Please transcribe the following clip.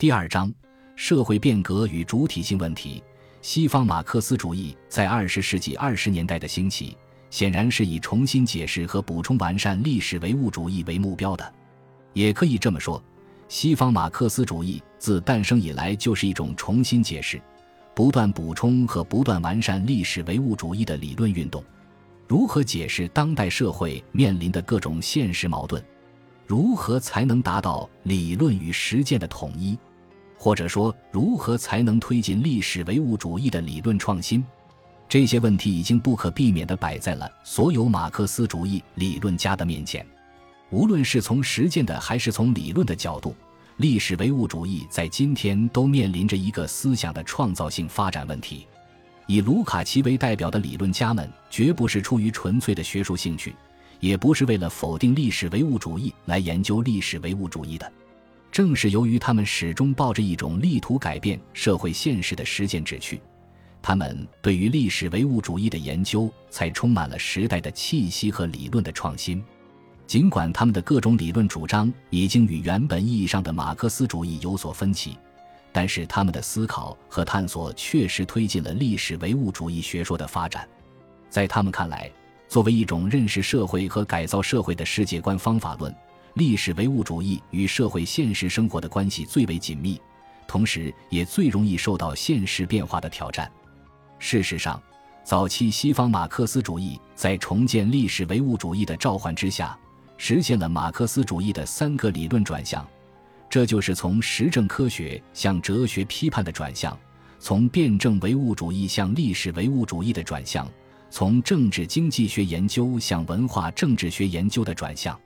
第二章：社会变革与主体性问题。西方马克思主义在二十世纪二十年代的兴起，显然是以重新解释和补充完善历史唯物主义为目标的。也可以这么说，西方马克思主义自诞生以来就是一种重新解释、不断补充和不断完善历史唯物主义的理论运动。如何解释当代社会面临的各种现实矛盾？如何才能达到理论与实践的统一？或者说，如何才能推进历史唯物主义的理论创新？这些问题已经不可避免地摆在了所有马克思主义理论家的面前。无论是从实践的还是从理论的角度，历史唯物主义在今天都面临着一个思想的创造性发展问题。以卢卡奇为代表的理论家们，绝不是出于纯粹的学术兴趣，也不是为了否定历史唯物主义来研究历史唯物主义的。正是由于他们始终抱着一种力图改变社会现实的实践志趣，他们对于历史唯物主义的研究才充满了时代的气息和理论的创新。尽管他们的各种理论主张已经与原本意义上的马克思主义有所分歧，但是他们的思考和探索确实推进了历史唯物主义学说的发展。在他们看来，作为一种认识社会和改造社会的世界观方法论。历史唯物主义与社会现实生活的关系最为紧密，同时也最容易受到现实变化的挑战。事实上，早期西方马克思主义在重建历史唯物主义的召唤之下，实现了马克思主义的三个理论转向，这就是从实证科学向哲学批判的转向，从辩证唯物主义向历史唯物主义的转向，从政治经济学研究向文化政治学研究的转向。